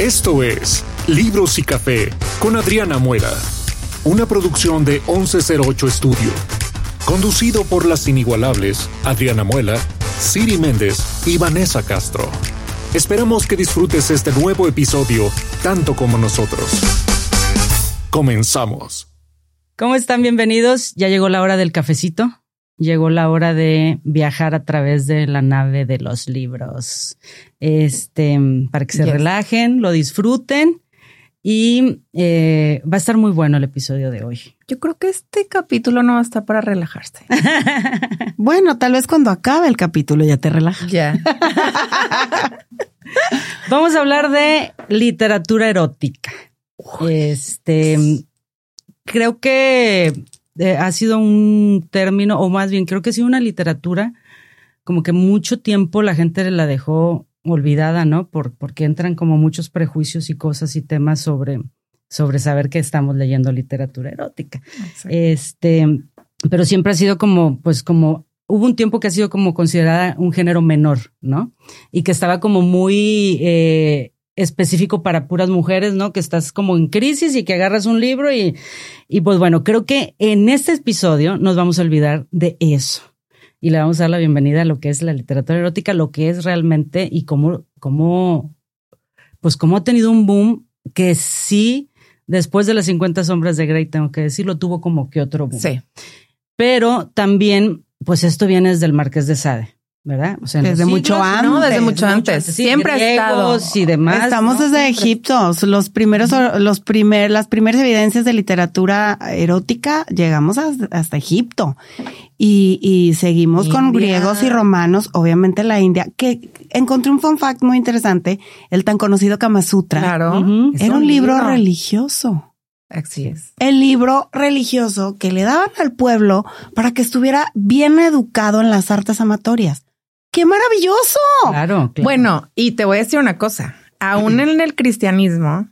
Esto es Libros y Café con Adriana Muela, una producción de 1108 Estudio, conducido por las inigualables Adriana Muela, Siri Méndez y Vanessa Castro. Esperamos que disfrutes este nuevo episodio tanto como nosotros. Comenzamos. ¿Cómo están? Bienvenidos. Ya llegó la hora del cafecito. Llegó la hora de viajar a través de la nave de los libros. Este, para que se relajen, lo disfruten y eh, va a estar muy bueno el episodio de hoy. Yo creo que este capítulo no va a estar para relajarse. bueno, tal vez cuando acabe el capítulo ya te relajas. Ya. Vamos a hablar de literatura erótica. Este, creo que eh, ha sido un término, o más bien creo que ha sido una literatura como que mucho tiempo la gente la dejó olvidada, ¿no? Por, porque entran como muchos prejuicios y cosas y temas sobre, sobre saber que estamos leyendo literatura erótica. Este, pero siempre ha sido como, pues como, hubo un tiempo que ha sido como considerada un género menor, ¿no? Y que estaba como muy eh, específico para puras mujeres, ¿no? Que estás como en crisis y que agarras un libro y, y pues bueno, creo que en este episodio nos vamos a olvidar de eso y le vamos a dar la bienvenida a lo que es la literatura erótica, lo que es realmente y cómo, cómo, pues cómo ha tenido un boom que sí, después de las 50 sombras de Grey, tengo que decirlo, tuvo como que otro boom. Sí. Pero también, pues esto viene desde el Marqués de Sade. ¿Verdad? O sea, desde mucho antes. No, desde mucho antes. siempre ha estado. Y demás. Estamos desde Egipto. Los primeros, los primer, las primeras evidencias de literatura erótica llegamos hasta, Egipto. Y, y seguimos con griegos y romanos, obviamente la India, que encontré un fun fact muy interesante, el tan conocido Kama Sutra. Claro. Era un libro religioso. Así es. El libro religioso que le daban al pueblo para que estuviera bien educado en las artes amatorias. ¡Qué maravilloso! Claro, Bueno, y te voy a decir una cosa. Aún en el cristianismo,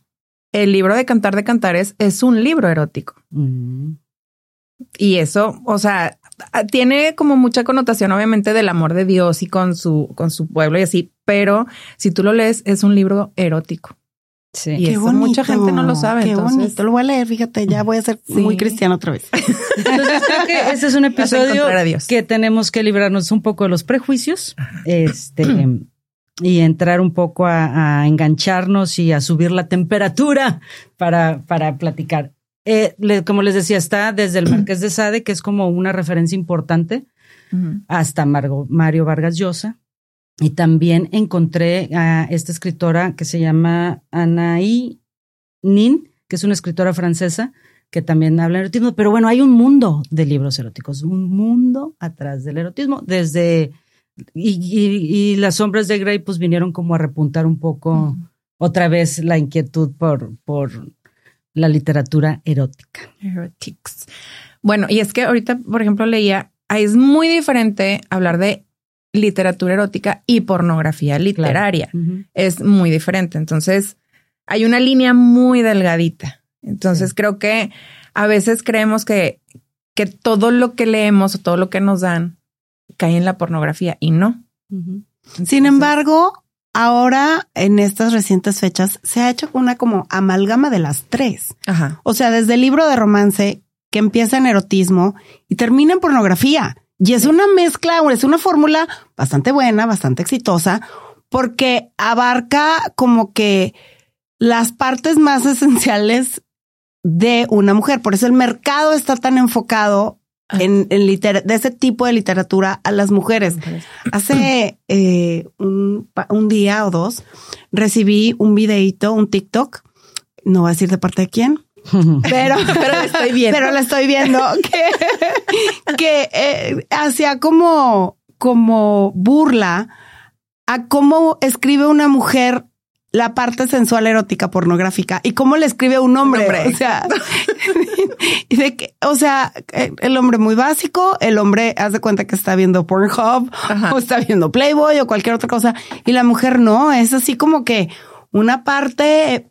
el libro de Cantar de Cantares es un libro erótico. Mm. Y eso, o sea, tiene como mucha connotación, obviamente, del amor de Dios y con su, con su pueblo y así, pero si tú lo lees, es un libro erótico. Sí. Y eso mucha gente no lo sabe. Qué bonito. Lo voy a leer, fíjate, ya voy a ser muy cristiano otra vez. Entonces creo que este es un episodio que tenemos que librarnos un poco de los prejuicios. Este y entrar un poco a, engancharnos y a subir la temperatura para, para platicar. Eh, como les decía, está desde el Marqués de Sade, que es como una referencia importante, hasta Mario Vargas Llosa, y también encontré a esta escritora que se llama Anaí Nin, que es una escritora francesa que también habla de erotismo. Pero bueno, hay un mundo de libros eróticos, un mundo atrás del erotismo. Desde. Y, las sombras de Grey, pues vinieron como a repuntar un poco otra vez la inquietud por, por la literatura erótica. Erotics. Bueno, y es que ahorita, por ejemplo, leía, es muy diferente hablar de literatura erótica y pornografía literaria. Es muy diferente. Entonces, hay una línea muy delgadita. Entonces, creo que a veces creemos que, que todo lo que leemos o todo lo que nos dan cae en la pornografía y no. Sin embargo, ahora en estas recientes fechas se ha hecho una como amalgama de las tres. Ajá. O sea, desde el libro de romance que empieza en erotismo y termina en pornografía. Y es una mezcla, es una fórmula bastante buena, bastante exitosa, porque abarca como que las partes más esenciales de una mujer. Por eso el mercado está tan enfocado ah. en, en de ese tipo de literatura a las mujeres. Hace eh, un, un, día o dos recibí un videito, un TikTok, no voy a decir de parte de quién, pero, pero la estoy viendo. Pero la estoy viendo que, que eh, hacía como, como burla a cómo escribe una mujer la parte sensual erótica pornográfica y cómo le escribe un hombre. O sea, de que, o sea, el hombre muy básico, el hombre hace cuenta que está viendo Pornhub o está viendo Playboy o cualquier otra cosa y la mujer no, es así como que una parte eh,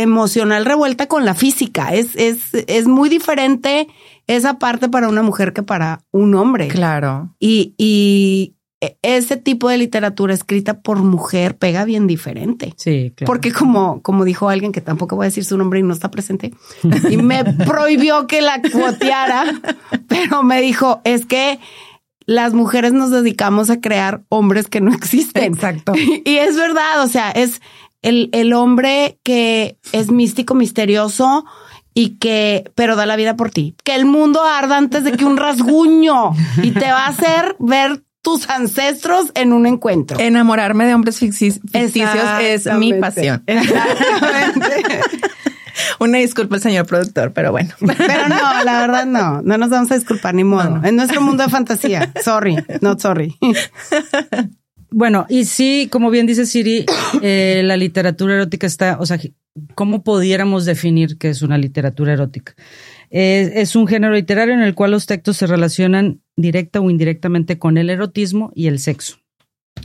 emocional revuelta con la física. Es, es, es muy diferente esa parte para una mujer que para un hombre. Claro. Y, y, e, ese tipo de literatura escrita por mujer pega bien diferente. Sí, claro. Porque como, como dijo alguien que tampoco voy a decir su nombre y no está presente, y me prohibió que la cuoteara, pero me dijo, es que las mujeres nos dedicamos a crear hombres que no existen. Exacto. Y es verdad, o sea, es el, el hombre que es místico, misterioso, y que, pero da la vida por ti. Que el mundo arda antes de que un rasguño y te va a hacer ver tus ancestros en un encuentro. Enamorarme de hombres ficticios es mi pasión. Exactamente. Una disculpa al señor productor, pero bueno. Pero no, la verdad no. No nos vamos a disculpar ni modo. En nuestro mundo de fantasía. Sorry, not sorry. Bueno, y sí, como bien dice Siri, eh, la literatura erótica está, o sea, ¿cómo pudiéramos definir qué es una literatura erótica? es un género literario en el cual los textos se relacionan directa o indirectamente con el erotismo y el sexo.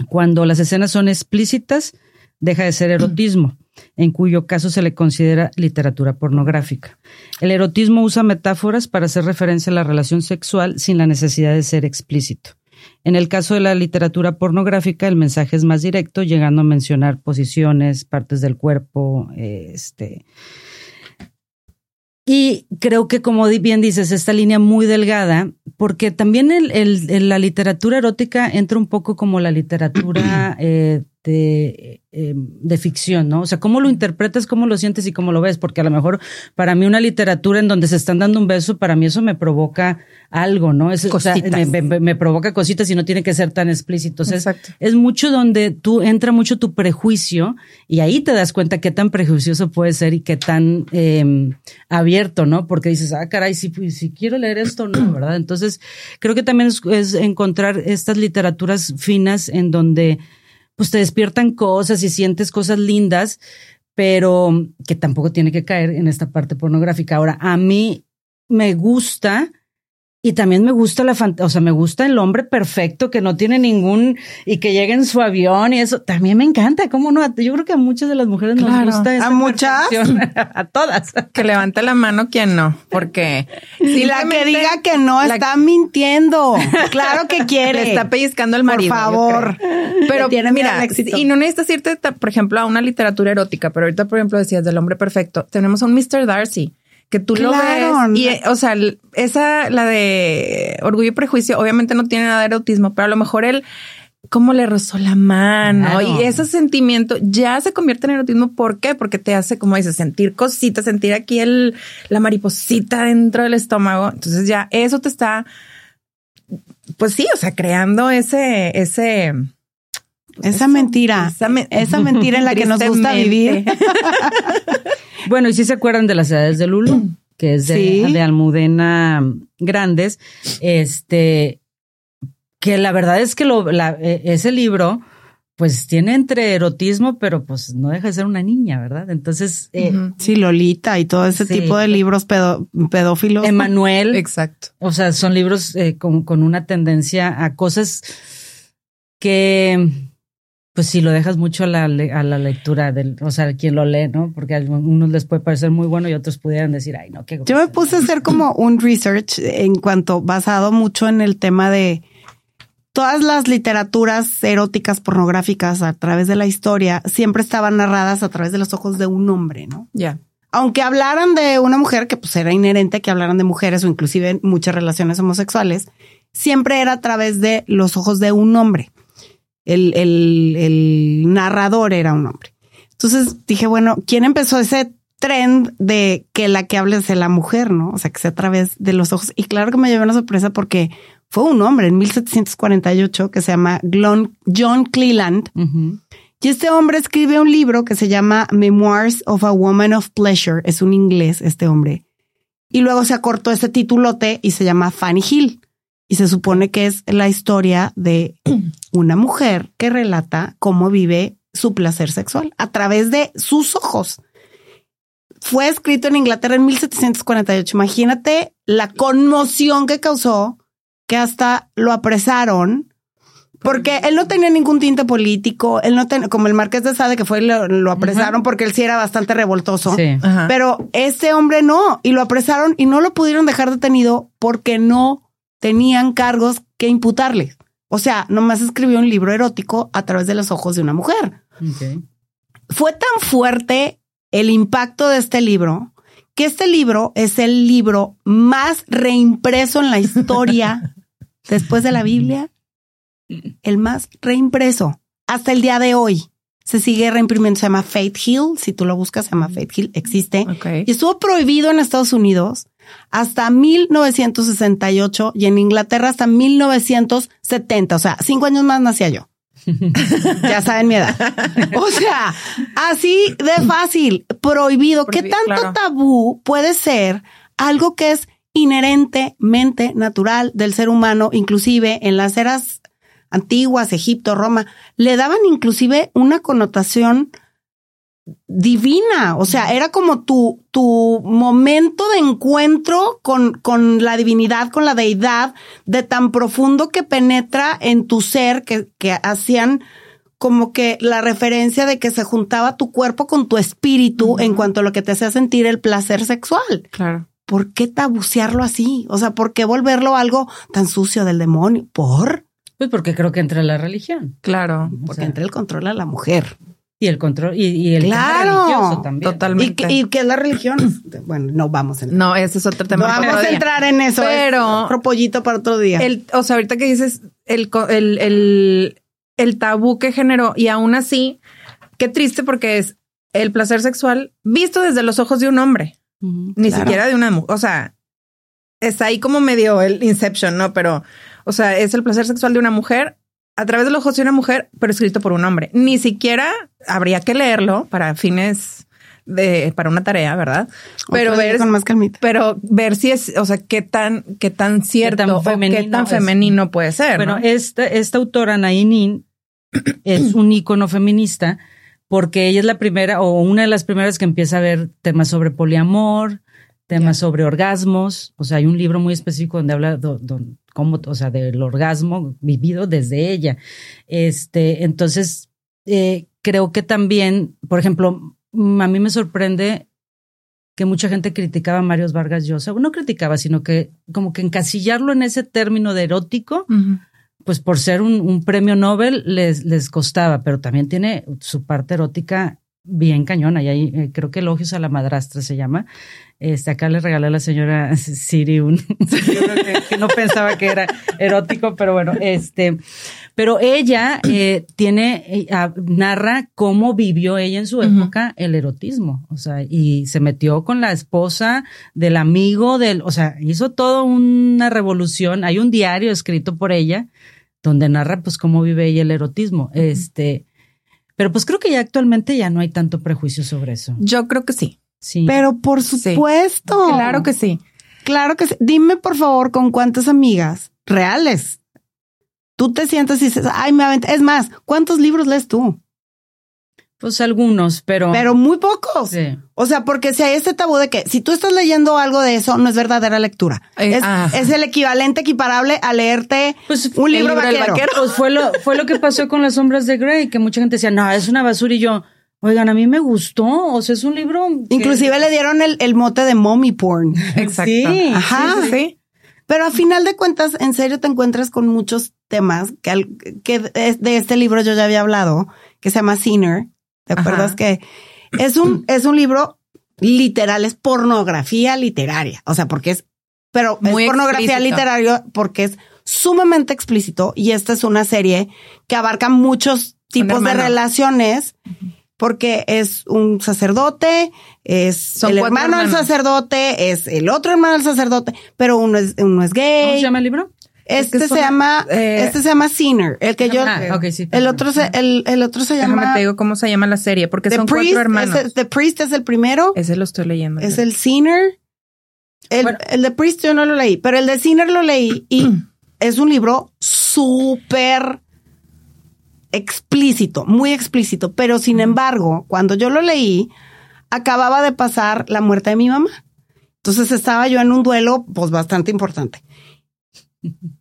Cuando las escenas son explícitas, deja de ser erotismo, en cuyo caso se le considera literatura pornográfica. El erotismo usa metáforas para hacer referencia a la relación sexual sin la necesidad de ser explícito. En el caso de la literatura pornográfica, el mensaje es más directo, llegando a mencionar posiciones, partes del cuerpo, este, y creo que, como bien dices, esta línea muy delgada, porque también el, la literatura erótica entra un poco como la literatura eh, de, em, de, ficción, ¿no? O sea, cómo lo interpretas, cómo lo sientes y cómo lo ves, porque a lo mejor para mí una literatura en donde se están dando un beso, para mí eso me provoca algo, ¿no? Es, o sea, me, provoca cositas y no tiene que ser tan explícito. es, es mucho donde tú entra mucho tu prejuicio y ahí te das cuenta qué tan prejuicioso puede ser y qué tan em, abierto, ¿no? Porque dices, ah, caray, si, si quiero leer esto, no, ¿verdad? Entonces, creo que también es encontrar estas literaturas finas en donde pues te despiertan cosas y sientes cosas lindas, pero que tampoco tiene que caer en esta parte pornográfica. Ahora, a mí me gusta y también me gusta la fantasía, o sea, me gusta el hombre perfecto que no tiene ningún y que llega en su avión y eso. También me encanta. ¿Cómo no? Yo creo que a muchas de las mujeres nos gusta ¿A muchas? a todas. Que levante la mano quien no, porque si la que diga que no está mintiendo. Claro que quiere. Le está pellizcando el marido. Por favor. Pero mira, y no necesitas irte, por ejemplo, a una literatura erótica, pero ahorita, por ejemplo, decías del hombre perfecto. Tenemos a un Mr. Darcy que tú lo ves y o sea, esa la de Orgullo y Prejuicio obviamente no tiene nada de erotismo, pero a lo mejor él cómo le rozó la mano y ese sentimiento ya se convierte en erotismo. ¿Por qué? Porque te hace, como dices, sentir cositas, sentir aquí el, la mariposita dentro del estómago. Entonces ya eso te está, pues sí, o sea, creando ese, ese, esa mentira, esa, mentira en la que nos gusta vivir. Bueno, y si se acuerdan de las edades de Lulu, que es de, Almudena Grandes, este, que la verdad es que lo, e, ese libro, pues tiene entre erotismo, pero pues no deja de ser una niña, ¿verdad? Entonces. Eh, sí, Lolita y todo ese tipo de libros pedófilos. Emanuel. Exacto. O sea, son libros eh, con, con, una tendencia a cosas que pues si lo dejas mucho a la, a la lectura del, o sea, quien lo lee, ¿no? Porque a unos les puede parecer muy bueno y otros pudieran decir, ay, no, qué. Yo me puse a hacer como un research en cuanto basado mucho en el tema de todas las literaturas eróticas pornográficas a través de la historia siempre estaban narradas a través de los ojos de un hombre, ¿no? Ya. Aunque hablaran de una mujer, que pues era inherente que hablaran de mujeres o inclusive muchas relaciones homosexuales, siempre era a través de los ojos de un hombre el, el, el narrador era un hombre. Entonces dije, bueno, ¿quién empezó ese trend de que la que hable sea la mujer, ¿no? O sea, que sea a través de los ojos. Y claro que me llevé una sorpresa porque fue un hombre en 1748 que se llama John Cleland. Y este hombre escribe un libro que se llama Memoirs of a Woman of Pleasure. Es un inglés, este hombre. Y luego se acortó ese titulote y se llama Fanny Hill y se supone que es la historia de una mujer que relata cómo vive su placer sexual a través de sus ojos. Fue escrito en Inglaterra en 1748. Imagínate la conmoción que causó que hasta lo apresaron porque él no tenía ningún tinte político, él no tenía, como el marqués de Sade que fue y lo, apresaron porque él sí era bastante revoltoso, pero este hombre no, y lo apresaron y no lo pudieron dejar detenido porque no tenían cargos que imputarle. O sea, nomás escribió un libro erótico a través de los ojos de una mujer. Fue tan fuerte el impacto de este libro que este libro es el libro más reimpreso en la historia después de la Biblia. El más reimpreso hasta el día de hoy. Se sigue reimprimiendo, se llama Faith Hill. Si tú lo buscas, se llama Faith Hill, existe. Y estuvo prohibido en Estados Unidos hasta 1968 y en Inglaterra hasta 1970. O sea, cinco años más nacía yo. ya saben mi edad. O sea, así de fácil, prohibido. ¿Qué tanto tabú puede ser algo que es inherentemente natural del ser humano, inclusive en las eras antiguas, Egipto, Roma, le daban inclusive una connotación divina, o sea, era como tu, tu momento de encuentro con, con la divinidad, con la deidad, de tan profundo que penetra en tu ser, que, que hacían como que la referencia de que se juntaba tu cuerpo con tu espíritu en cuanto a lo que te hacía sentir el placer sexual. Claro. ¿Por qué tabucearlo así? O sea, ¿por qué volverlo algo tan sucio del demonio? ¿Por? Pues porque creo que entra la religión. Claro. Porque entra el control a la mujer. Y el control, y, el claro, religioso también. Totalmente. ¿Y, qué es la religión? bueno, no vamos a No, ese es otro tema. No vamos a entrar en eso. Pero. otro pollito para otro día. El, o sea, ahorita que dices el, el, el, el tabú que generó, y aún así, qué triste porque es el placer sexual visto desde los ojos de un hombre. Ni siquiera de una mujer. O sea, está ahí como medio el Inception, ¿no? Pero, o sea, es el placer sexual de una mujer a través de los ojos de una mujer, pero escrito por un hombre. Ni siquiera habría que leerlo para fines de para una tarea, ¿verdad? Pero ver con más calmita. Pero ver si es, o sea, qué tan qué tan cierto qué tan femenino, qué tan femenino puede ser. Bueno, esta esta autora Nainin es un ícono feminista porque ella es la primera o una de las primeras que empieza a ver temas sobre poliamor, temas sobre orgasmos. O sea, hay un libro muy específico donde habla cómo, o sea, del orgasmo vivido desde ella. Este, entonces, eh, creo que también, por ejemplo, mm, a mí me sorprende que mucha gente criticaba a Mario Vargas Llosa, no criticaba, sino que como que encasillarlo en ese término de erótico, pues por ser un, un, premio Nobel les, les costaba, pero también tiene su parte erótica bien cañona. Y ahí eh, creo que Elogios a la Madrastra se llama. Este, acá le regalé a la señora Siri un que, no pensaba que era erótico, pero bueno, este, pero ella eh, tiene, eh, narra cómo vivió ella en su época el erotismo, o sea, y se metió con la esposa del amigo del, o sea, hizo toda una revolución. Hay un diario escrito por ella donde narra pues cómo vive ella el erotismo. Este, pero pues creo que ya actualmente ya no hay tanto prejuicio sobre eso. Yo creo que sí. Sí. Pero por supuesto. Claro que sí. Claro que sí. Dime por favor con cuántas amigas reales tú te sientes y dices, ay, me aventé. Es más, ¿cuántos libros lees tú? Pues algunos, pero. Pero muy pocos. Sí. O sea, porque si hay este tabú de que si tú estás leyendo algo de eso, no es verdadera lectura. Eh, ah. es, el equivalente equiparable a leerte pues, un libro, vaquero. Pues fue lo, fue lo que pasó con las sombras de Grey, que mucha gente decía, no, es una basura y yo. Oigan, a mí me gustó. O sea, es un libro. Inclusive le dieron el, mote de mommy porn. Exacto. Sí. Ajá. Sí, Pero a final de cuentas, en serio te encuentras con muchos temas que, que de este libro yo ya había hablado, que se llama Sinner ¿Te acuerdas que es un, es un libro literal, es pornografía literaria? O sea, porque es, pero es pornografía literaria porque es sumamente explícito y esta es una serie que abarca muchos tipos de relaciones porque es un sacerdote, es el hermano del sacerdote, es el otro hermano del sacerdote, pero uno es, uno es gay. ¿Cómo se llama el libro? Este se llama, eh, este se llama Sinner, el que yo, ah, okay, sí, el otro se, el, el otro se llama. Déjame te digo cómo se llama la serie, porque son cuatro hermanos. The Priest es el primero. Ese lo estoy leyendo. Es el Sinner. El, el de Priest yo no lo leí, pero el de Sinner lo leí y es un libro súper explícito, muy explícito, pero sin embargo, cuando yo lo leí, acababa de pasar la muerte de mi mamá. Entonces estaba yo en un duelo, pues bastante importante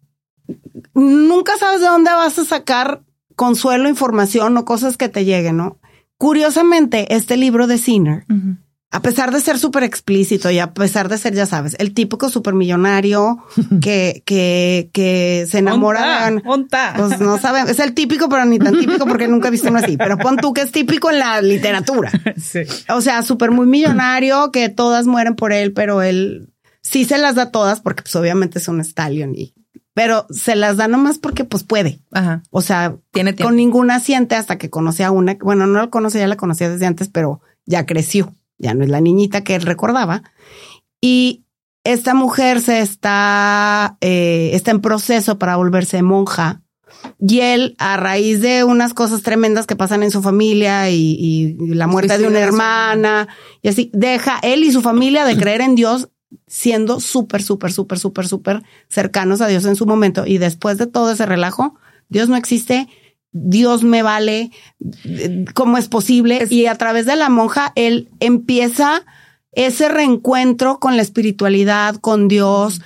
nunca sabes de dónde vas a sacar consuelo, información o cosas que te lleguen, ¿no? Curiosamente, este libro de Sinner a pesar de ser súper explícito y a pesar de ser, ya sabes, el típico supermillonario que, que, que se enamora de... Pues no saben, es el típico, pero ni tan típico porque nunca he visto uno así. Pero pon tú que es típico en la literatura. Sí. O sea, súper muy millonario, que todas mueren por él, pero él sí se las da todas porque pues obviamente es un stallion y pero se las da nomás porque pues puede. Ajá. O sea, tiene con ninguna siente hasta que conoce a una, bueno, no la conoce, ya la conocía desde antes, pero ya creció ya no es la niñita que él recordaba. Y esta mujer se está, eh, está en proceso para volverse monja. Y él, a raíz de unas cosas tremendas que pasan en su familia y, la muerte de una hermana, y así, deja él y su familia de creer en Dios siendo súper, súper, súper, súper, súper cercanos a Dios en su momento. Y después de todo ese relajo, Dios no existe, Dios me vale, ¿cómo es posible? Y a través de la monja, él empieza ese reencuentro con la espiritualidad, con Dios,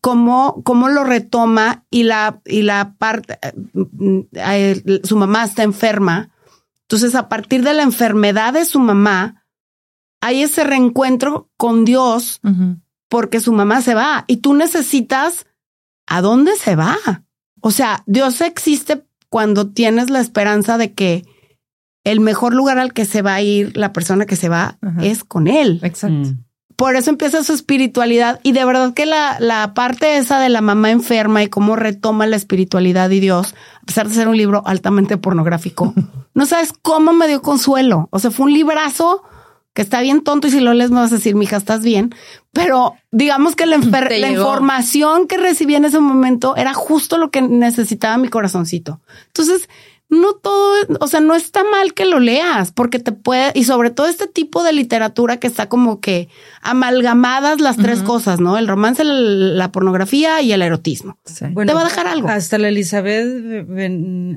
cómo, cómo lo retoma y la, y la parte, eh, su mamá está enferma. Entonces, a partir de la enfermedad de su mamá, hay ese reencuentro con Dios porque su mamá se va y tú necesitas a dónde se va. O sea, Dios existe cuando tienes la esperanza de que el mejor lugar al que se va a ir la persona que se va es con él. Exacto. Mm. Por eso empieza su espiritualidad y de verdad que la, la parte esa de la mamá enferma y cómo retoma la espiritualidad y Dios, a pesar de ser un libro altamente pornográfico, no sabes cómo me dio consuelo. O sea, fue un librazo que está bien tonto y si lo lees me vas a decir, mija, estás bien. Pero digamos que la, información que recibí en ese momento era justo lo que necesitaba mi corazoncito. Entonces, no todo, o sea, no está mal que lo leas, porque te puede, y sobre todo este tipo de literatura que está como que amalgamadas las tres cosas, ¿no? El romance, la, pornografía y el erotismo. te va a dejar algo. Hasta la Elizabeth,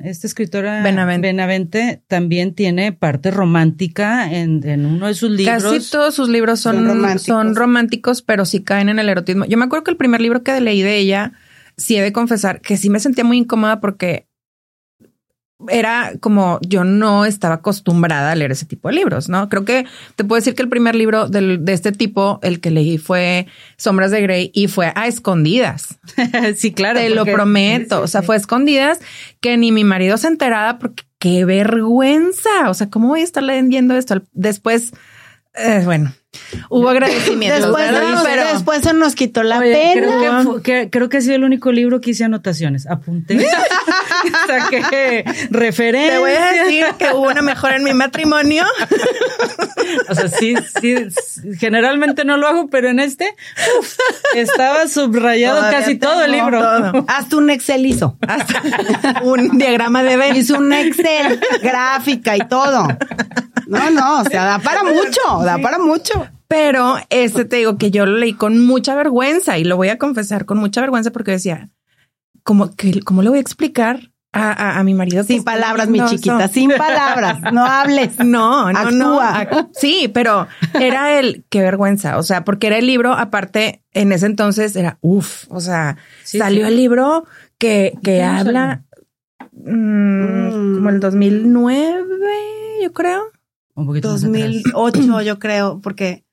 esta escritora Benavente. también tiene parte romántica en, uno de sus libros. Casi todos sus libros son, románticos. son románticos, pero sí caen en el erotismo. Yo me acuerdo que el primer libro que leí de ella, sí he de confesar que sí me sentía muy incómoda porque era como yo no estaba acostumbrada a leer ese tipo de libros, ¿no? Creo que te puedo decir que el primer libro de este tipo, el que leí fue Sombras de Grey y fue a escondidas. sí, claro. Te lo prometo. o sea, fue a escondidas que ni mi marido se enteraba porque qué vergüenza. O sea, ¿cómo voy a estar leyendo esto? Después, eh, bueno, Hubo agradecimiento. Después, pero después se nos quitó la pena. Creo que, creo que ha sido el único libro que hice anotaciones. Apunté. Saqué referencia. Te voy a decir que hubo una mejora en mi matrimonio. o sea, sí, sí, generalmente no lo hago, pero en este estaba subrayado casi todo el libro. Hasta un Excel hizo. Hasta un diagrama de Venn. Hizo un Excel, gráfica y todo. No, no, o sea, da para mucho, da para mucho. Pero este te digo que yo lo leí con mucha vergüenza y lo voy a confesar con mucha vergüenza porque decía, ¿cómo, que, cómo le voy a explicar a, a, mi marido? Sin palabras, mi chiquita, sin palabras, no hables. No, no, no. Sí, pero era el, qué vergüenza. O sea, porque era el libro, aparte, en ese entonces era, uff, o sea, salió el libro que, que habla mm, como el 2009, yo creo. Un poquito 2008, yo creo, porque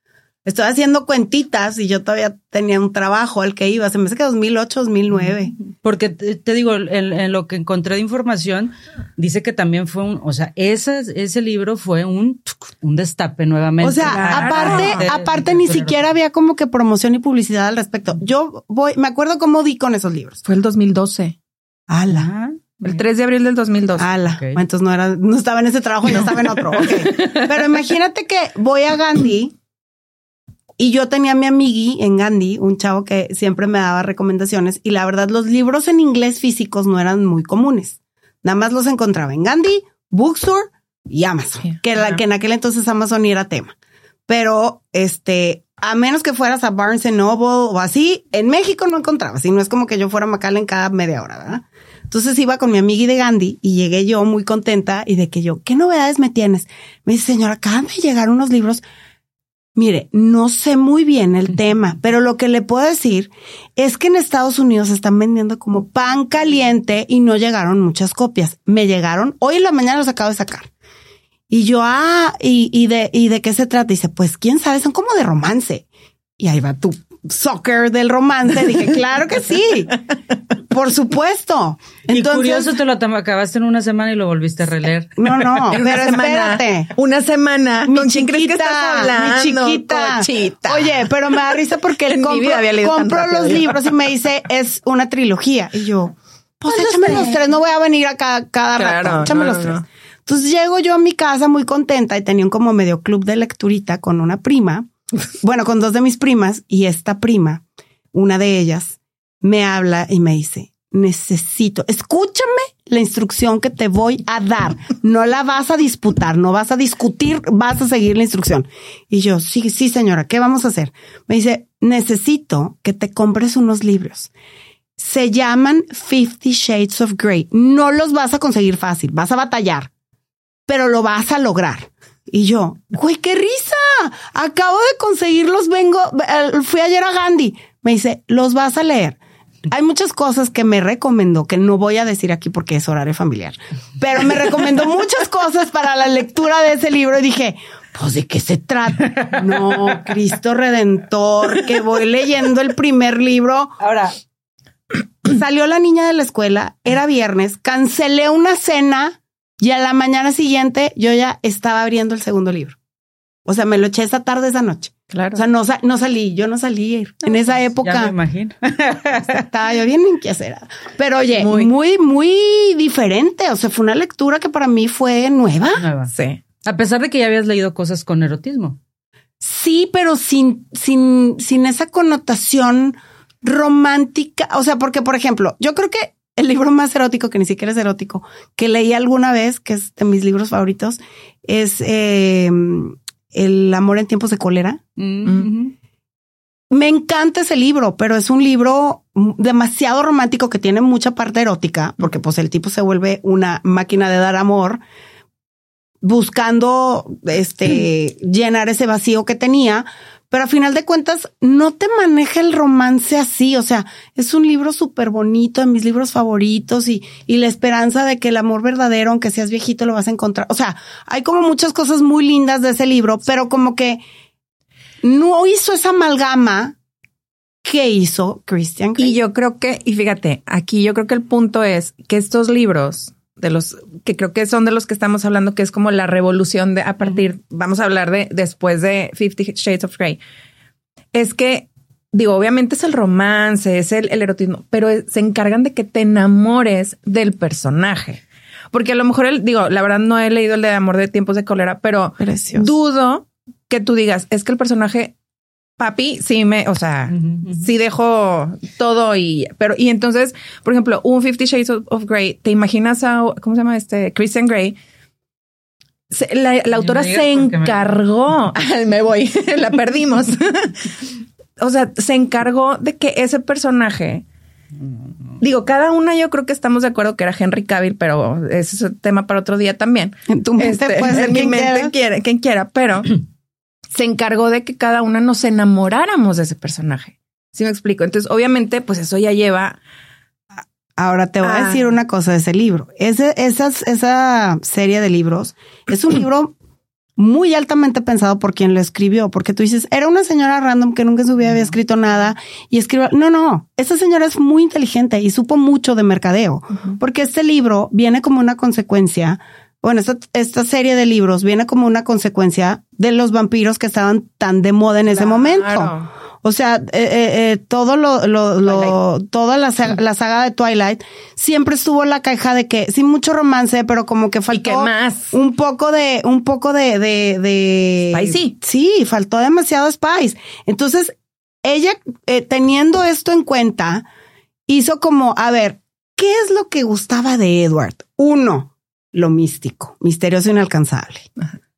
estoy haciendo cuentitas y yo todavía tenía un trabajo al que iba. Se me hace que 2008, 2009. Porque te, digo, en, lo que encontré de información, dice que también fue un, o sea, ese, ese libro fue un, un destape nuevamente. O sea, aparte, aparte ni siquiera había como que promoción y publicidad al respecto. Yo voy, me acuerdo cómo di con esos libros. Fue el 2012. Ala. El 3 de abril del 2002. Ala, entonces no era, no estaba en ese trabajo, no estaba en otro. Pero imagínate que voy a Gandhi y yo tenía a mi amigui en Gandhi, un chavo que siempre me daba recomendaciones y la verdad los libros en inglés físicos no eran muy comunes. Nada más los encontraba en Gandhi, Bookstore y Amazon, que, la, que en aquel entonces Amazon era tema. Pero este, a menos que fueras a Barnes Noble o así, en México no encontrabas. Y no es como que yo fuera a Macallen cada media hora, ¿verdad? Entonces iba con mi amiga de Gandhi y llegué yo muy contenta y de que yo, ¿qué novedades me tienes? Me dice, señora, acaban de llegar unos libros. Mire, no sé muy bien el tema, pero lo que le puedo decir es que en Estados Unidos están vendiendo como pan caliente y no llegaron muchas copias. Me llegaron, hoy en la mañana los acabo de sacar. Y yo, ah, y, y de, y de qué se trata? dice, pues quién sabe, son como de romance. Y ahí va tu soccer del romance. Dije, claro que sí. Por supuesto. Entonces, y curioso, te lo acabaste en una semana y lo volviste a releer. No, no, pero espérate. Una semana. Mi chiquita, mi chiquita. Oye, pero me da risa porque él compró, los libros y me dice, es una trilogía. Y yo, pues, pues échame los tres. no voy a venir acá cada rato. Échame los tres. Entonces llego yo a mi casa muy contenta y tenía un como medio club de lecturita con una prima bueno, con dos de mis primas y esta prima, una de ellas, me habla y me dice, necesito, escúchame la instrucción que te voy a dar. No la vas a disputar, no vas a discutir, vas a seguir la instrucción. Y yo, sí, sí, señora, ¿qué vamos a hacer? Me dice, necesito que te compres unos libros. Se llaman Fifty Shades of Grey. No los vas a conseguir fácil, vas a batallar, pero lo vas a lograr. Y yo, güey, qué risa. Acabo de conseguirlos, vengo, eh, fui ayer a Gandhi. Me dice, los vas a leer. Hay muchas cosas que me recomendó que no voy a decir aquí porque es horario familiar, pero me recomendó muchas cosas para la lectura de ese libro y dije, pues de qué se trata. No, Cristo Redentor, que voy leyendo el primer libro. Ahora, salió la niña de la escuela, era viernes, cancelé una cena y a la mañana siguiente yo ya estaba abriendo el segundo libro. O sea, me lo eché esa tarde, esa noche. Claro. O sea, no, no salí, yo no salí en esa pues, época. Ya me imagino. estaba yo bien inquieta. Pero oye, muy, muy, muy diferente. O sea, fue una lectura que para mí fue nueva. Nueva. Sí. A pesar de que ya habías leído cosas con erotismo. Sí, pero sin, sin, sin esa connotación romántica. O sea, porque, por ejemplo, yo creo que el libro más erótico, que ni siquiera es erótico, que leí alguna vez, que es de mis libros favoritos, es eh, El amor en tiempos de cólera. Mm-hmm. Me encanta ese libro, pero es un libro demasiado romántico que tiene mucha parte erótica, porque pues el tipo se vuelve una máquina de dar amor, buscando este llenar ese vacío que tenía, pero a final de cuentas no te maneja el romance así. O sea, es un libro súper bonito, de mis libros favoritos y, y la esperanza de que el amor verdadero, aunque seas viejito, lo vas a encontrar. O sea, hay como muchas cosas muy lindas de ese libro, pero como que no hizo esa amalgama que hizo Christian Y yo creo que, y fíjate, aquí yo creo que el punto es que estos libros de los que creo que son de los que estamos hablando, que es como la revolución de a partir, vamos a hablar de después de Fifty Shades of Grey. Es que, digo, obviamente es el romance, es el, erotismo, pero se encargan de que te enamores del personaje. Porque a lo mejor, el, digo, la verdad no he leído el de Amor de Tiempos de Cólera, pero dudo que tú digas, es que el personaje papi, sí me, o sea, sí dejo todo y, pero, y entonces, por ejemplo, un Fifty Shades of, Grey, ¿te imaginas a, ¿cómo se llama este? Christian Grey. la, autora se encargó, me... voy, la perdimos. o sea, se encargó de que ese personaje, digo, cada una yo creo que estamos de acuerdo que era Henry Cavill, pero ese es un tema para otro día también. En tu mente, este, puede en mi mente quiere, quien quiera, pero se encargó de que cada una nos enamoráramos de ese personaje. ¿Sí me explico? Entonces, obviamente, pues eso ya lleva. Ahora te voy a, decir una cosa de ese libro. Ese, esas, esa serie de libros es un libro muy altamente pensado por quien lo escribió, porque tú dices, era una señora random que nunca en su vida había escrito nada y escribió. No, no, esa señora es muy inteligente y supo mucho de mercadeo, porque este libro viene como una consecuencia bueno, esta, serie de libros viene como una consecuencia de los vampiros que estaban tan de moda en ese momento. O sea, eh, eh, eh, todo lo, lo, toda la, la, saga de Twilight siempre estuvo la caja de que sí mucho romance, pero como que faltó más? un poco de, un poco de, de, de spicy. Sí, faltó demasiado spice. Entonces, ella teniendo esto en cuenta, hizo como, a ver, ¿qué es lo que gustaba de Edward? Uno, lo místico, misterioso e inalcanzable.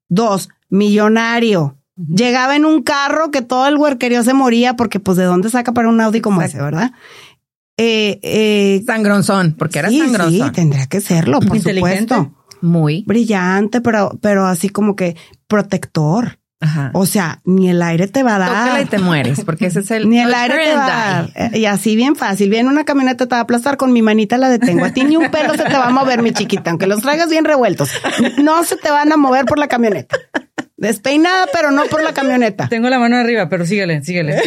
Dos, millonario. Llegaba en un carro que todo el huerquerío se moría porque pues de dónde saca para un Audi como ese, ¿verdad? Eh, eh, sangronzón, porque era sí, Sí, tendría que serlo, por supuesto. Muy brillante, pero, pero así como que protector. Ajá. O sea, ni el aire te va a dar. Tócala y te mueres, porque ese es el. Ni el aire te va a dar. Eh, Y así bien fácil. Viene una camioneta, te va a aplastar con mi manita, la detengo. A ti ni un pelo se te va a mover, mi chiquita, aunque los traigas bien revueltos. No se te van a mover por la camioneta. Despeinada, pero no por la camioneta. Tengo la mano arriba, pero síguele, síguele.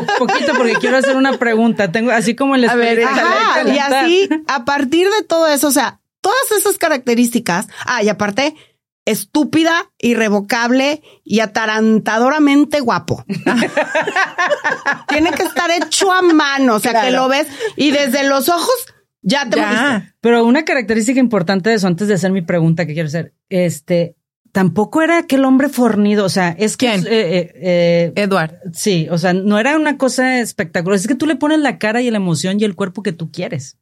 Un poquito porque quiero hacer una pregunta. Tengo así como el A ver, Ajá, y así, a partir de todo eso, o sea, todas esas características, ah, y aparte, estúpida, irrevocable y atarantadoramente guapo. Tiene que estar hecho a mano, o sea, que lo ves y desde los ojos ya te. Ya. Pero una característica importante de eso, antes de hacer mi pregunta que quiero hacer, este, tampoco era aquel hombre fornido, o sea, es que... ¿Quién? eh, eh, eh, Edward. sí, o sea, no era una cosa espectacular, es que tú le pones la cara y la emoción y el cuerpo que tú quieres,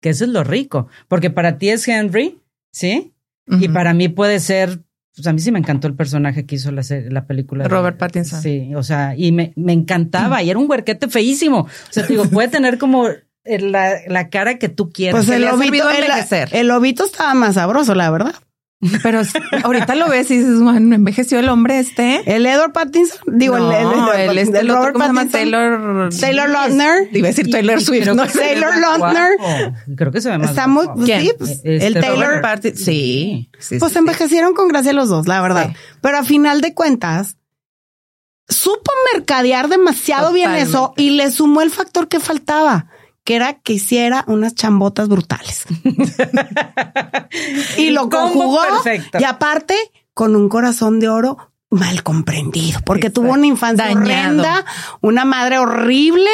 que eso es lo rico, porque para ti es Henry, ¿sí? Y para mí puede ser, pues a mí sí me encantó el personaje que hizo la, la película. de- Robert Pattinson. Sí, o sea, y me, me encantaba y era un huerquete feísimo. O sea, te digo, puede tener como eh, la, la cara que tú quieras. Pues el lobito, servido el, el lobito estaba más sabroso, la verdad. Pero ahorita lo ves y dices, bueno, envejeció el hombre este. El Edward Pattinson, digo, no, el, el, el, este, el otro, Robert ¿cómo se llama? Pattinson. Taylor. Taylor Lautner. Iba a decir Taylor Swift. No. Taylor Lautner. Creo que se ve más Está muy, pues, sí, pues, Este, el Taylor. Pattinson. Sí. sí, Pues sí, envejecieron con gracia los dos, la verdad. Sí. Pero a final de cuentas, supo mercadear demasiado bien eso y le sumó el factor que faltaba, que era que hiciera unas chambotas brutales. y lo conjugó perfecto. y aparte con un corazón de oro mal comprendido, porque Exacto. tuvo una infancia Dañado. horrenda, una madre horrible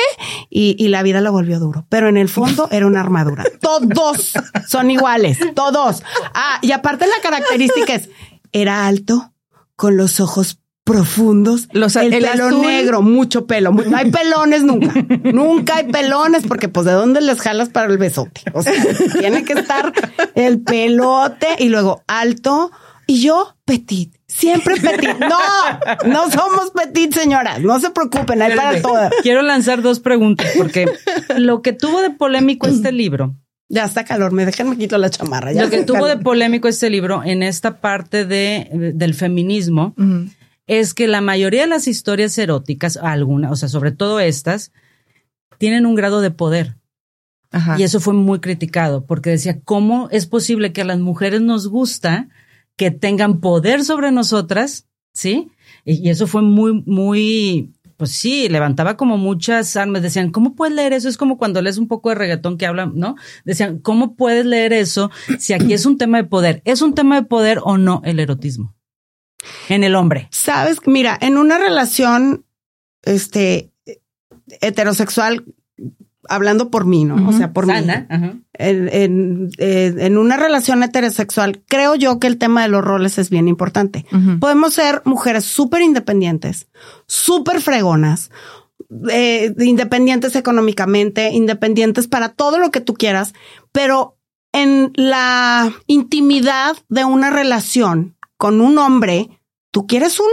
y, y la vida lo volvió duro. Pero en el fondo era una armadura. Todos son iguales, todos. Ah, y aparte la característica es, era alto, con los ojos profundos, Los- el, el pelo azul. negro, mucho pelo. No hay pelones nunca. nunca hay pelones porque pues de dónde les jalas para el besote. O sea, tiene que estar el pelote y luego alto y yo petit. Siempre petit. No, no somos petit, señoras. No se preocupen, hay para todo. Quiero lanzar dos preguntas porque lo que tuvo de polémico este libro, Ya está calor, me dejen me quito la chamarra. Ya lo que tuvo de polémico este libro en esta parte de, del feminismo. Es que la mayoría de las historias eróticas, algunas, o sea, sobre todo estas, tienen un grado de poder. Ajá. Y eso fue muy criticado porque decía, ¿cómo es posible que a las mujeres nos gusta que tengan poder sobre nosotras? ¿Sí? Y, y eso fue muy, muy, pues sí, levantaba como muchas armas. Decían, ¿cómo puedes leer eso? Es como cuando lees un poco de reggaetón que hablan, ¿no? Decían, ¿cómo puedes leer eso si aquí es un tema de poder? ¿Es un tema de poder o no el erotismo? En el hombre. Sabes, mira, en una relación, este, heterosexual, hablando por mí, ¿no? O sea, por mí. Sana. Ajá. en, en, eh, en una relación heterosexual, creo yo que el tema de los roles es bien importante. Podemos ser mujeres súper independientes, súper fregonas, eh, independientes económicamente, independientes para todo lo que tú quieras, pero en la intimidad de una relación con un hombre, tú quieres un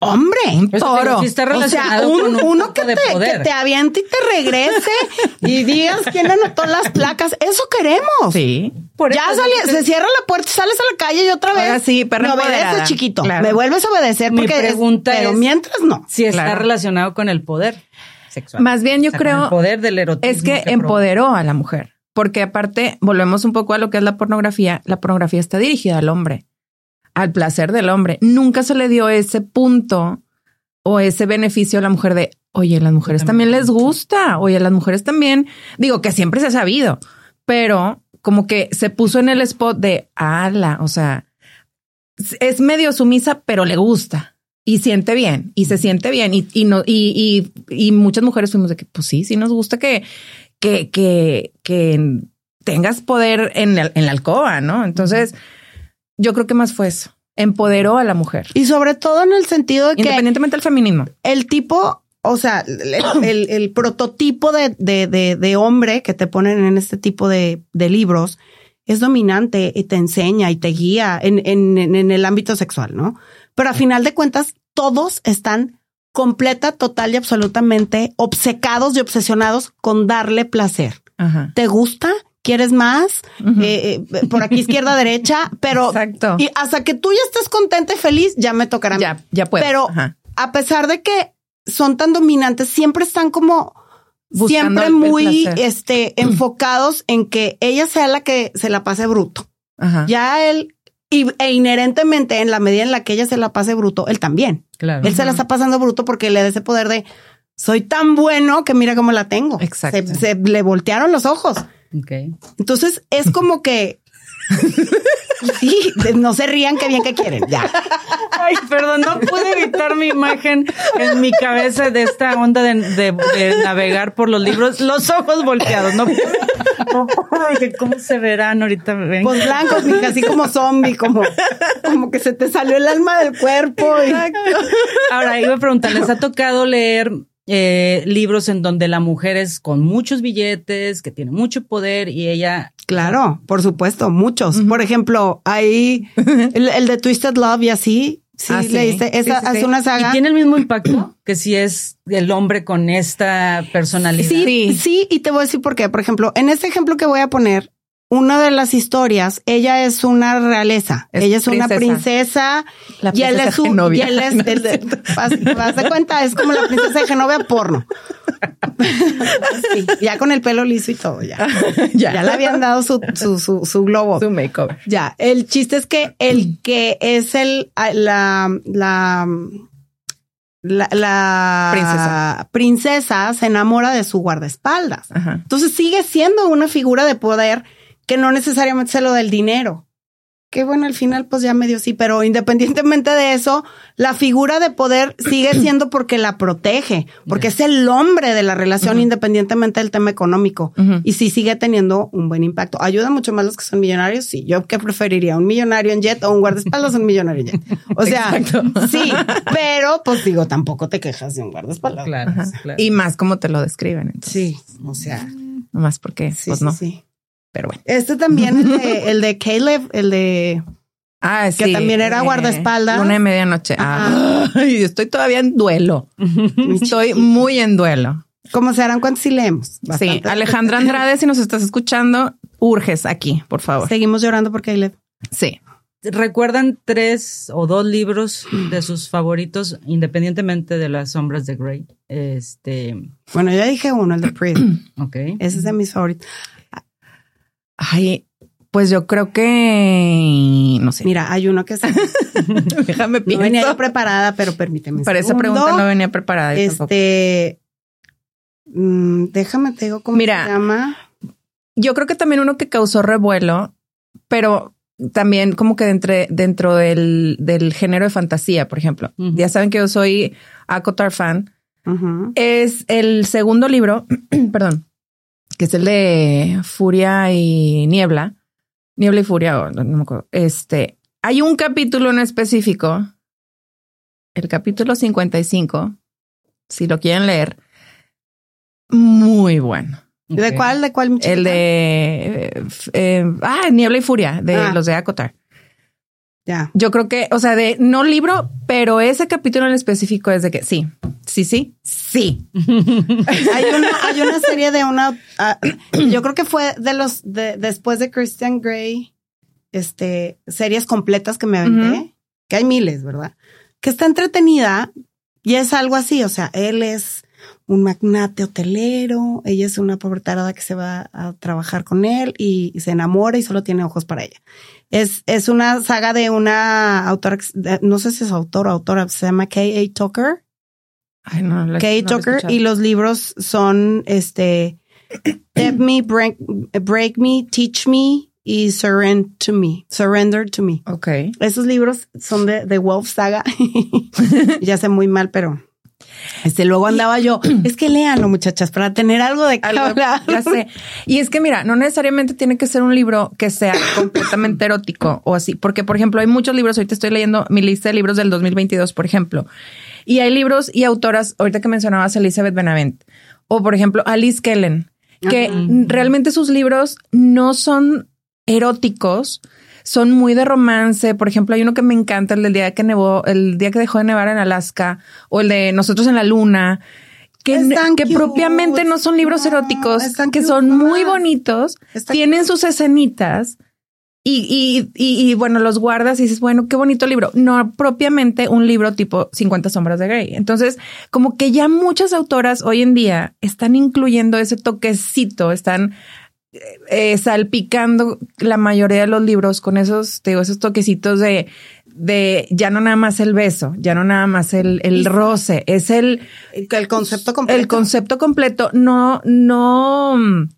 hombre. Un toro. sí está O sea, relacionado un- con un uno que de te, poder. que te aviente y te regrese y digas quién anotó las placas. Eso queremos. Sí. Por ya es que- se cierra la puerta, sales a la calle y otra vez. Ahora sí, perra me obedeces, chiquito. Claro. Me vuelves a obedecer Mi porque es- pregunta pero es- mientras no. Si está Claro. relacionado con el poder sexual. Más bien yo O sea, con creo el poder del erotismo. es que empoderó a la mujer. Porque aparte, volvemos un poco a lo que es la pornografía. La pornografía está dirigida al hombre, al placer del hombre. Nunca se le dio ese punto o ese beneficio a la mujer de, oye, las mujeres también también. les gusta, oye, las mujeres también, digo que siempre se ha sabido, pero como que se puso en el spot de, ala, o sea, es medio sumisa, pero le gusta y siente bien y se siente bien y, y no y, y, y muchas mujeres fuimos de que pues sí, sí nos gusta que que que, que tengas poder en, el- en la alcoba, ¿no? Entonces, yo creo que más fue eso. Empoderó a la mujer, Y sobre todo en el sentido de que independientemente del feminismo. el tipo, o sea, el, el- el prototipo de, de, de, de hombre que te ponen en este tipo de, de libros es dominante y te enseña y te guía en, en, en- en el ámbito sexual, ¿no? Pero a final de cuentas, todos están completa, total y absolutamente obcecados y obsesionados con darle placer. Ajá. ¿Te gusta? ¿Quieres más? Eh, eh, por aquí izquierda, derecha, pero Exacto. y hasta que tú ya estés contenta y feliz, ya me tocará. Ya, ya puedo. Pero Ajá. a pesar de que son tan dominantes, siempre están como Buscando siempre muy este enfocados en que ella sea la que se la pase bruto. Ajá. Ya él y, e inherentemente en la medida en la que ella se la pase bruto, él también. Claro. Él se la está pasando bruto porque le da ese poder de soy tan bueno que mira cómo la tengo. Exacto. Se, se le voltearon los ojos. Ok. Entonces es como que sí, no se rían que bien que quieren. Ya. Ay, perdón, no pude evitar mi imagen en mi cabeza de esta onda de, de- de navegar por los libros, los ojos volteados. No, ¿cómo se verán ahorita? Ven. Pues blancos, mija, así como zombie, como, como que se te salió el alma del cuerpo. y- Ahora iba a preguntar, ¿les ha tocado leer eh, libros en donde la mujer es con muchos billetes, que tiene mucho poder y ella Claro, por supuesto, muchos. Por ejemplo, hay el, el de Twisted Love y así. Sí, Ah, sí. leíste. Sí, Esa sí, es una y saga. tiene el mismo impacto que si es el hombre con esta personalidad. Sí. sí, y te voy a decir por qué. Por ejemplo, en este ejemplo que voy a poner, una de las historias, ella es una realeza. Es ella es una princesa. princesa. La y él princesa es su, y Genovia. él es, No el de- vas, de cuenta, es como la princesa de Genovia porno. Sí, ya con el pelo liso y todo, ya. Ya. Ya le habían dado su, su, su, su globo. Su makeover. Ya, el chiste es que el que es el la la la, la Princesa. princesa se enamora de su guardaespaldas. Ajá. Entonces sigue siendo una figura de poder que no necesariamente se lo del dinero. Que bueno, al final pues ya medio sí, pero independientemente de eso, la figura de poder sigue siendo porque la protege, porque es el hombre de la relación independientemente del tema económico. Y sí sigue teniendo un buen impacto. Ayuda mucho más los que son millonarios. Sí, yo qué preferiría, un millonario en jet o un guardaespaldas o un millonario en jet. O sea, Exacto. sí, pero pues digo, tampoco te quejas de un guardaespaldas. Claro, claro. Y más como te lo describen. Entonces, Sí, o sea, Más porque, sí, pues sí, no. sí. Pero bueno. Este también, el de, el de Caleb, el de Ah, Que también era eh, guardaespaldas. Luna de medianoche. Ajá. Ay, estoy todavía en duelo. Estoy muy en duelo. ¿Cómo se darán cuenta si leemos? Sí. Alejandra Andrade, si nos estás escuchando, urges aquí, por favor. Seguimos llorando por Caleb. Sí. ¿Recuerdan tres o dos libros de sus favoritos, independientemente de las sombras de Grey? Este, Bueno, ya dije uno, el de Prison. ok. Ese es de mis favoritos. Ay, pues yo creo que no sé. Mira, hay uno que se, déjame no venía yo pienso. preparada, pero permíteme. Para esa pregunta no venía preparada. Este, mm, déjame te digo cómo Mira. se llama. Yo creo que también uno que causó revuelo, pero también como que dentro, dentro del, del género de fantasía, por ejemplo. Ya saben que yo soy Akotar fan. Es el segundo libro, perdón, que es el de Furia y Niebla. Niebla y Furia, o no, no me acuerdo. Este, hay un capítulo en específico, el capítulo 55, si lo quieren leer, muy bueno. ¿De cuál? ¿De cuál? El de eh, eh, ah, Niebla y Furia de Ah. los de Akotar. Ya. Yo creo que, o sea, de no libro, pero ese capítulo en específico es de que sí, sí, sí, sí. Hay una, hay una serie de una, ah, yo creo que fue de los, de, después de Christian Grey, este, series completas que me aventé, que hay miles, ¿verdad? Que está entretenida y es algo así, o sea, él es un magnate hotelero, ella es una pobre tarada que se va a trabajar con él y, y se enamora y solo tiene ojos para ella. Es, es una saga de una autora, no sé si es autor o autora, se llama K.A. Tucker. Ay, no, la- he Tucker y los libros son este Step Me, break, break Me, Teach Me y Surrender to Me. Surrender to Me. Ok. Esos libros son de, de Wolf Saga. ya sé muy mal, pero este luego andaba yo. Es que léanlo, muchachas, para tener algo de qué Algo- hablar. ya sé. Y es que mira, no necesariamente tiene que ser un libro que sea completamente erótico o así, porque por ejemplo hay muchos libros, ahorita estoy leyendo mi lista de libros del 2022, por ejemplo, y hay libros y autoras, ahorita que mencionabas Elizabeth Benavent, o por ejemplo Alice Kellen, que realmente sus libros no son eróticos, son muy de romance. Por ejemplo, hay uno que me encanta, el del día que nevó, el día que dejó de nevar en Alaska, o el de Nosotros en la Luna. que, que propiamente no son libros No, eróticos, que son muy bonitos, Está tienen sus escenitas y, y, y, y, bueno, los guardas y dices, bueno, qué bonito libro. No propiamente un libro tipo 50 sombras de Grey. Entonces, como que ya muchas autoras hoy en día están incluyendo ese toquecito, están eh, salpicando la mayoría de los libros con esos, te digo, esos toquecitos de, de ya no nada más el beso, ya no nada más el, el roce, es el, el concepto completo. el concepto completo, no, no mm,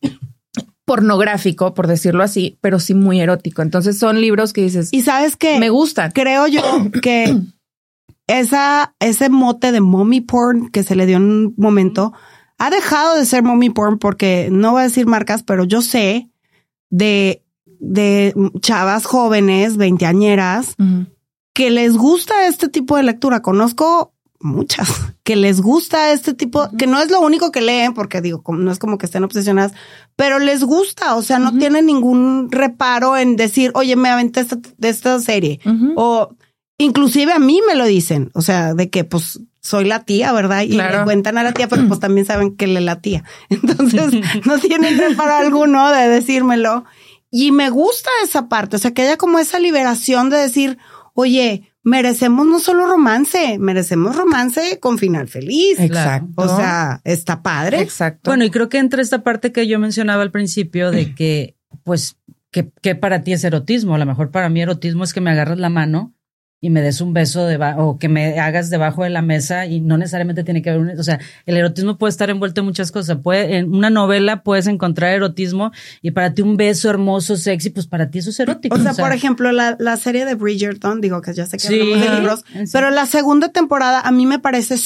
pornográfico, por decirlo así, pero sí muy erótico. Entonces son libros que dices, y sabes que me gustan. creo yo que esa, ese mote de mommy porn que se le dio en un momento ha dejado de ser mommy porn porque no voy a decir marcas, pero yo sé de, de chavas jóvenes, veinteañeras, que les gusta este tipo de lectura. Conozco muchas que les gusta este tipo, que no es lo único que leen, porque digo, no es como que estén obsesionadas, pero les gusta, o sea, no Ujú. tienen ningún reparo en decir, oye, me aventé esta, de esta serie. O inclusive a mí me lo dicen, o sea, de que pues soy la tía, ¿verdad? Y Claro. le cuentan a la tía, pero pues también saben que le la tía. Entonces no tienen reparo alguno de decírmelo. Y me gusta esa parte, o sea, que haya como esa liberación de decir, oye, merecemos no solo romance, merecemos romance con final feliz. Exacto. O sea, está padre. Exacto. Bueno, y creo que entra esta parte que yo mencionaba al principio de que, pues, que, que para ti es erotismo. A lo mejor para mí erotismo es que me agarras la mano y me des un beso deba- o que me hagas debajo de la mesa y no necesariamente tiene que haber un, o sea, el erotismo puede estar envuelto en muchas cosas. Puede, en una novela puedes encontrar erotismo y para ti un beso hermoso, sexy, pues para ti eso es erótico. O sea, por ejemplo, la, la serie de Bridgerton, digo que ya sé que Sí. hablamos de libros, Sí. pero la segunda temporada a mí me parece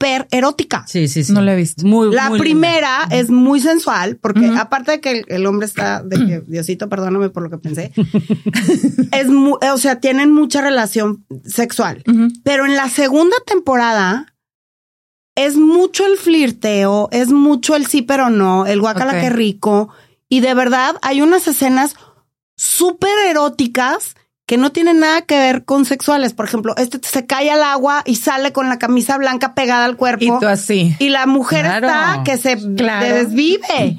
súper erótica. Sí, sí, sí. No la he visto. Muy, La muy linda. primera es muy sensual, porque aparte de que el, el hombre está, de que Diosito, perdóname por lo que pensé, es mu- o sea, tienen mucha relación sexual. Pero en la segunda temporada es mucho el flirteo, es mucho el sí pero no, el guacala Ok. que rico. Y de verdad hay unas escenas súper eróticas que no tienen nada que ver con sexuales. Por ejemplo, este se cae al agua y sale con la camisa blanca pegada al cuerpo. Y tú así. Y la mujer Claro. está que se Claro. desvive.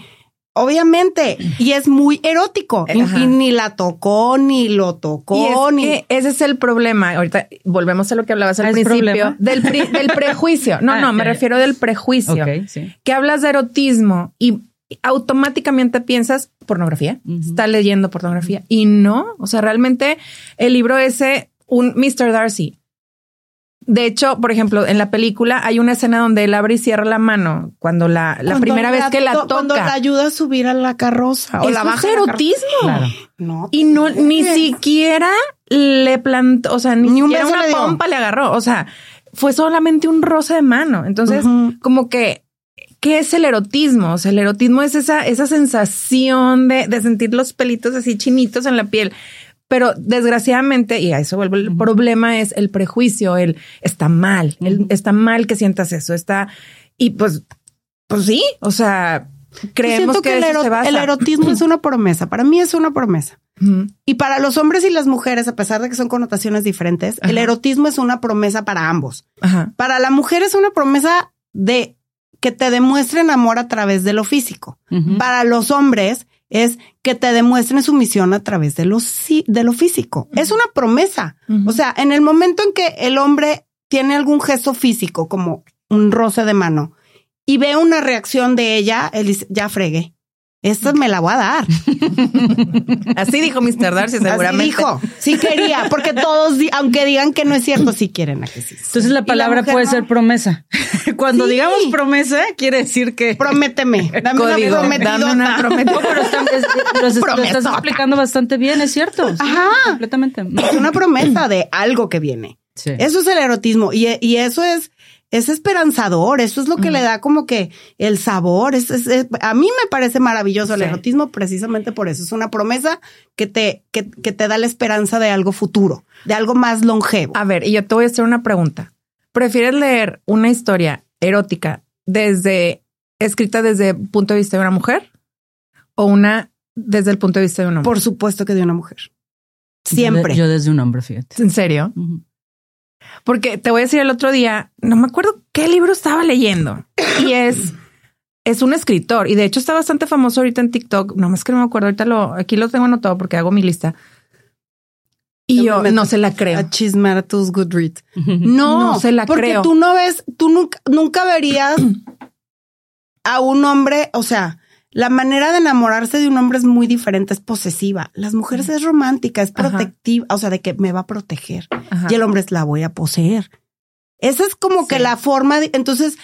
Obviamente. Y es muy erótico. Y, Ajá. y ni la tocó, ni lo Y tocó, es ni. que ese es el problema. Ahorita volvemos a lo que hablabas al Ah, ¿es principio del, del prejuicio. No, Ah, no, me refiero del prejuicio. Ok, sí. Que hablas de erotismo y automáticamente piensas pornografía. Está leyendo pornografía y no. O sea, realmente el libro ese, un Mr. Darcy. De hecho, por ejemplo, en la película hay una escena donde él abre y cierra la mano cuando la, la Cuando primera vez que la to- Cuando la toca. ayuda a subir a la carroza. O Eso la baja es erotismo. Claro. No. Y no, ni siquiera le plantó, o sea, ni, Ni un siquiera una le pompa le agarró. O sea, fue solamente un roce de mano. Entonces, como que, ¿qué es el erotismo? O sea, el erotismo es esa, esa sensación de, de sentir los pelitos así chinitos en la piel. Pero desgraciadamente, y a eso vuelvo, el problema es el prejuicio, el está mal, el está mal que sientas eso, está, y pues, pues sí, o sea, creemos que, que, el, eso ero- se basa. el erotismo es una promesa. Para mí es una promesa. Y para los hombres y las mujeres, a pesar de que son connotaciones diferentes, el erotismo es una promesa para ambos. Para la mujer es una promesa de que te demuestren amor a través de lo físico. Para los hombres es que te demuestren sumisión a través de lo, de lo físico. Es una promesa. O sea, en el momento en que el hombre tiene algún gesto físico, como un roce de mano, y ve una reacción de ella, él dice, ya fregué. Esta me la voy a dar. Así dijo Mr. Darcy, seguramente. Así dijo. Sí quería, porque todos, aunque digan que no es cierto, sí quieren a que sí. Entonces la palabra puede no. ser promesa. Cuando Sí. digamos promesa, quiere decir que. Prométeme. Dame Código, una prometidota. dame una prometida. No, pero está- es- lo, es- lo estás explicando bastante bien, es cierto. Sí, Ajá. Completamente. Es una promesa de algo que viene. Sí. Eso es el erotismo y, y eso es, es esperanzador. Eso es lo que le da como que el sabor. Es, es- es- a mí me parece maravilloso el Sí. erotismo precisamente por eso. Es una promesa que te, que, que te da la esperanza de algo futuro, de algo más longevo. A ver, y yo te voy a hacer una pregunta. ¿Prefieres leer una historia erótica desde escrita desde el punto de vista de una mujer o una desde el punto de vista de un hombre? Por supuesto que de una mujer. Siempre. Yo, desde un hombre, fíjate. ¿En serio? Porque te voy a decir el otro día, no me acuerdo qué libro estaba leyendo y es, es un escritor y de hecho está bastante famoso ahorita en TikTok. No más que no me acuerdo. Ahorita lo, aquí lo tengo anotado porque hago mi lista. Y yo no se la creo. A chismar a tus Goodreads. No, No, se la porque creo. tú no ves, tú nunca, nunca verías a un hombre, o sea, la manera de enamorarse de un hombre es muy diferente, es posesiva. Las mujeres es romántica, es Ajá. protectiva, o sea, de que me va a proteger. Ajá. Y el hombre es la voy a poseer. Esa es como que la forma de, entonces,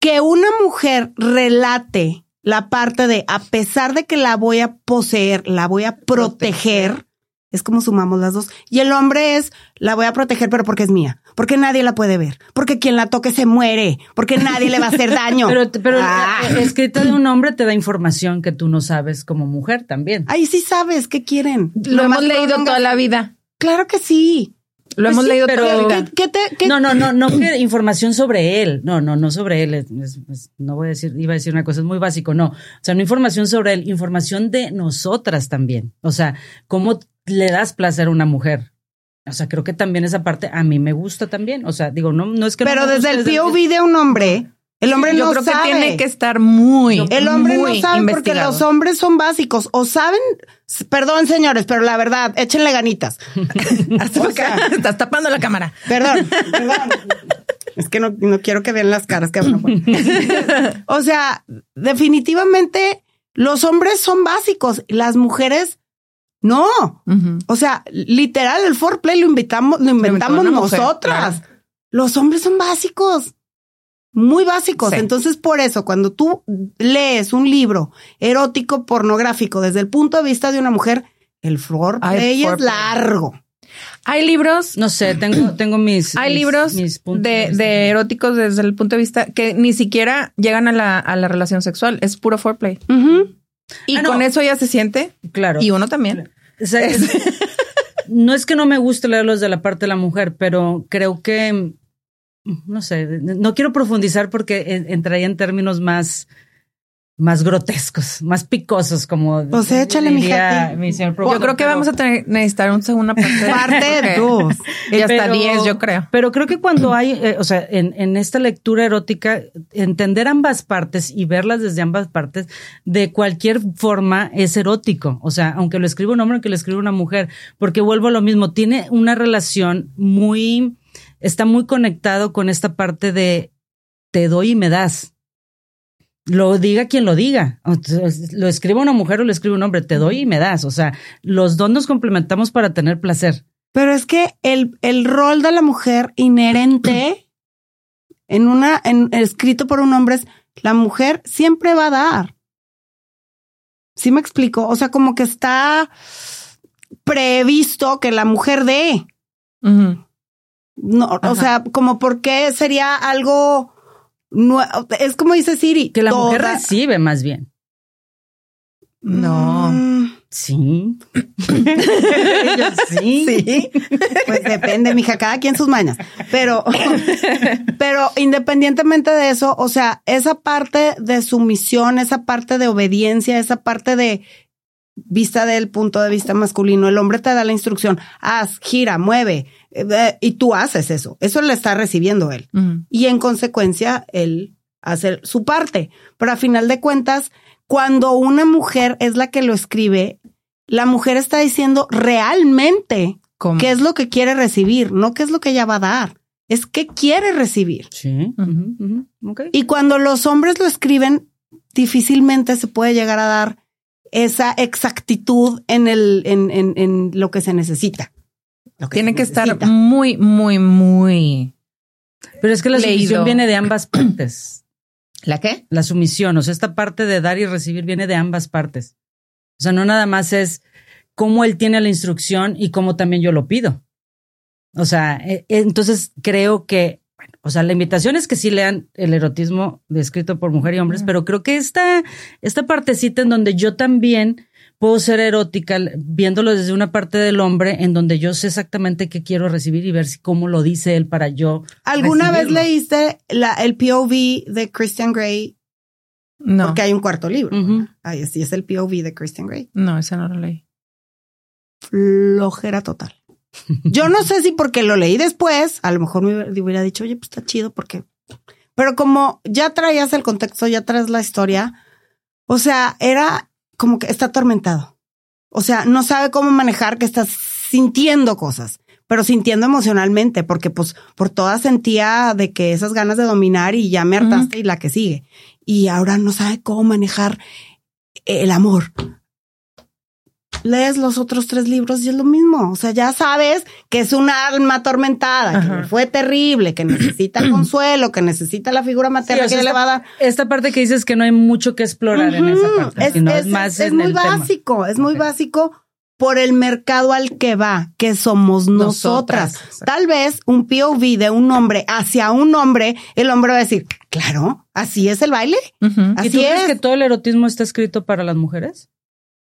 que una mujer relate la parte de, a pesar de que la voy a poseer, la voy a proteger, es como sumamos las dos. Y el hombre es, la voy a proteger, pero porque es mía, porque nadie la puede ver, porque quien la toque se muere, porque nadie le va a hacer daño. Pero, pero Ah. eh, escrita de un hombre te da información que tú no sabes como mujer también. Ahí sí sabes qué quieren. Lo hemos leído toda la vida. Claro que sí. Lo Pues hemos sí, leído pero- toda la vida. ¿Qué, qué te, qué- No, no, no, no que información sobre él. No, no, no sobre él. Es- es- es- no voy a decir, iba a decir una cosa, es muy básico. No. O sea, no información sobre él, información de nosotras también. O sea, cómo le das placer a una mujer. O sea, creo que también esa parte a mí me gusta también. O sea, digo, no, no es que Pero desde el POV de un hombre, el hombre Yo no creo sabe. que tiene que estar muy, El hombre muy no sabe porque los hombres son básicos. O saben, perdón señores, pero la verdad, échenle ganitas. Hasta acá. sea- Estás tapando la cámara. Perdón, perdón. Es que no, no quiero que vean las caras que van a poner. O sea, definitivamente los hombres son básicos, las mujeres no. O sea, literal, el foreplay lo invitamos, lo inventamos mujer, nosotras. claro. Los hombres son básicos, muy básicos. Sí. Entonces, por eso, cuando tú lees un libro erótico, pornográfico, desde el punto de vista de una mujer, el foreplay Ay, es largo. Hay libros, No sé, tengo, tengo mis. hay mis- libros mis puntos de, de eróticos desde el punto de vista que ni siquiera llegan a la, a la relación sexual. Es puro foreplay. Y Ah, no. con eso ya se siente. Claro. Y uno también. O sea, es- no es que no me guste leerlos de la parte de la mujer, pero creo que, no sé, no quiero profundizar porque en- entraría en términos más, más grotescos, más picosos, como Pues échale, mi señor Yo creo que pero- vamos a tener, necesitar una segunda parte. Parte dos. Y hasta Pero- 10, yo creo. Pero creo que cuando hay, eh, o sea, en, en esta lectura erótica, entender ambas partes y verlas desde ambas partes, de cualquier forma es erótico. O sea, aunque lo escriba un hombre, aunque lo escriba una mujer, porque vuelvo a lo mismo, tiene una relación muy, está muy conectado con esta parte de te doy y me das. Lo diga quien lo diga. Lo escriba una mujer o lo escribe un hombre, te doy y me das. O sea, los dos nos complementamos para tener placer. Pero es que el, el rol de la mujer inherente en una, en, escrito por un hombre es la mujer siempre va a dar. ¿Sí me explico? O sea, como que está previsto que la mujer dé. No, o sea, como por qué sería algo nue- es como dice Siri. Que la mujer recibe más bien. No. Mm, Sí. Yo sí. Sí, pues depende, mija, cada quien sus mañas. Pero, pero independientemente de eso, o sea, esa parte de sumisión, esa parte de obediencia, esa parte de vista del punto de vista masculino, el hombre te da la instrucción, haz, gira, mueve, eh, y tú haces eso. Eso le está recibiendo él. Y en consecuencia, él hace su parte. Pero a final de cuentas, cuando una mujer es la que lo escribe, la mujer está diciendo realmente ¿Cómo? qué es lo que quiere recibir, no qué es lo que ella va a dar, es qué quiere recibir. Sí. Ujú. Ujú, ok. Y cuando los hombres lo escriben, difícilmente se puede llegar a dar esa exactitud en el, en, en, en lo que se necesita. Lo Tiene que estar muy, muy, muy. Pero es que la Leído. sumisión viene de ambas partes. ¿La qué? La sumisión, o sea, esta parte de dar y recibir viene de ambas partes. O sea, no nada más es cómo él tiene la instrucción y cómo también yo lo pido. O sea, eh, eh, entonces creo que, bueno, o sea, la invitación es que sí lean el erotismo descrito por mujer y hombres, pero creo que esta, esta partecita en donde yo también puedo ser erótica, viéndolo desde una parte del hombre, en donde yo sé exactamente qué quiero recibir y ver si cómo lo dice él para yo. ¿Alguna vez leíste la, el POV de Christian Grey? No. Porque hay un cuarto libro. Ujú. Ahí sí es el POV de Christian Grey. No, esa no la leí. Flojera total. Yo no sé si porque lo leí después, a lo mejor me hubiera dicho, oye, pues está chido porque... Pero como ya traías el contexto, ya traes la historia, o sea, era como que está atormentado. O sea, no sabe cómo manejar que estás sintiendo cosas, pero sintiendo emocionalmente, porque pues por todas sentía de que esas ganas de dominar y ya me hartaste y la que sigue. Y ahora no sabe cómo manejar el amor lees los otros tres libros y es lo mismo. O sea, ya sabes que es una alma atormentada, que fue terrible, que necesita consuelo, que necesita la figura materna que le va a dar. Esta parte que dices que no hay mucho que explorar en esa parte. Es, es, más es muy básico, es muy básico por el mercado al que va, que somos nosotras. Tal vez un POV de un hombre hacia un hombre, el hombre va a decir, claro, así es el baile. Así ¿Y tú crees que todo el erotismo está escrito para las mujeres?